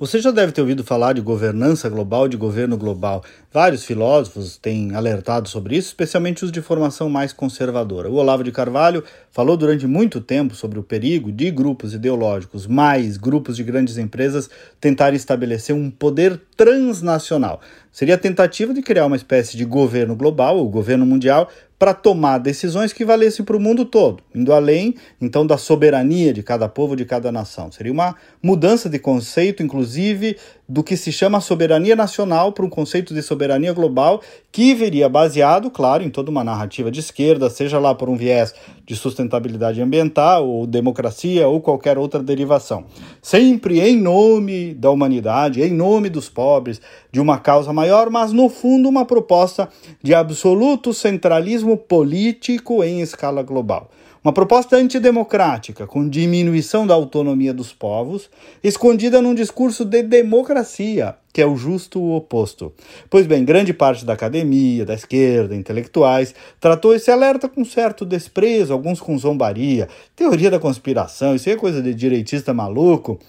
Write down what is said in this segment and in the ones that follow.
Você já deve ter ouvido falar de governança global, de governo global. Vários filósofos têm alertado sobre isso, especialmente os de formação mais conservadora. O Olavo de Carvalho falou durante muito tempo sobre o perigo de grupos ideológicos, mais grupos de grandes empresas, tentarem estabelecer um poder transnacional. Seria a tentativa de criar uma espécie de governo global, ou governo mundial, para tomar decisões que valessem para o mundo todo, indo além, então, da soberania de cada povo, de cada nação. Seria uma mudança de conceito, inclusive, do que se chama soberania nacional para um conceito de soberania global que viria baseado, claro, em toda uma narrativa de esquerda, seja lá por um viés de sustentabilidade ambiental ou democracia ou qualquer outra derivação. Sempre em nome da humanidade, em nome dos pobres, de uma causa maior, mas no fundo uma proposta de absoluto centralismo político em escala global. Uma proposta antidemocrática, com diminuição da autonomia dos povos, escondida num discurso de democracia, que é o justo oposto. Pois bem, grande parte da academia, da esquerda, intelectuais, tratou esse alerta com certo desprezo, alguns com zombaria. Teoria da conspiração, isso aí é coisa de direitista maluco.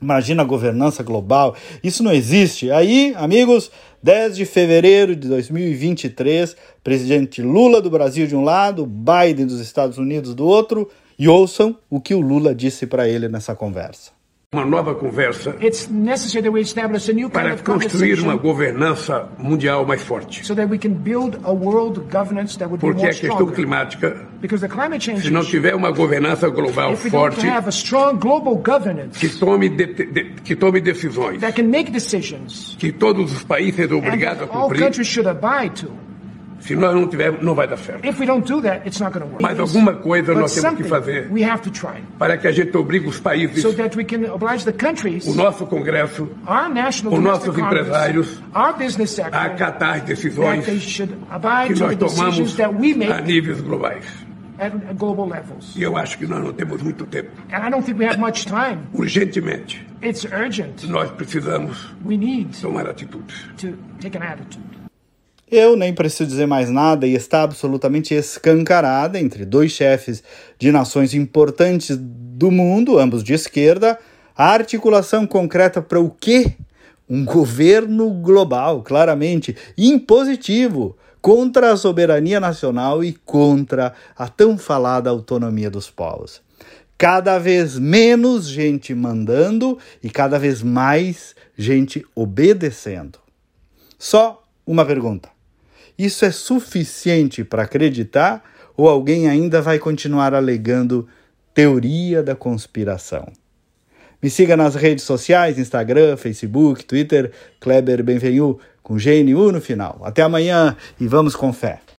Imagina a governança global, isso não existe. Aí, amigos, 10 de fevereiro de 2023, presidente Lula do Brasil de um lado, Biden dos Estados Unidos do outro, e ouçam o que o Lula disse para ele nessa conversa uma nova conversa para construir uma governança mundial mais forte. Porque a questão climática, se não tiver uma governança global forte, que tome, de, de, que tome decisões, que todos os países sejam obrigados a cumprir, se nós não tivermos, não vai dar certo. That, Mas alguma coisa But nós temos que fazer para que a gente obrigue os países, so o nosso Congresso, os nossos empresários, a acatar as decisões que nós tomamos a níveis globais. E eu acho que nós não temos muito tempo. Urgentemente. Nós precisamos tomar atitudes. Eu nem preciso dizer mais nada e está absolutamente escancarada entre dois chefes de nações importantes do mundo, ambos de esquerda, a articulação concreta para o quê? Um governo global, claramente impositivo, contra a soberania nacional e contra a tão falada autonomia dos povos. Cada vez menos gente mandando e cada vez mais gente obedecendo. Só uma pergunta: isso é suficiente para acreditar ou alguém ainda vai continuar alegando teoria da conspiração? Me siga nas redes sociais, Instagram, Facebook, Twitter, Kleber Benvenu, com GNU no final. Até amanhã e vamos com fé.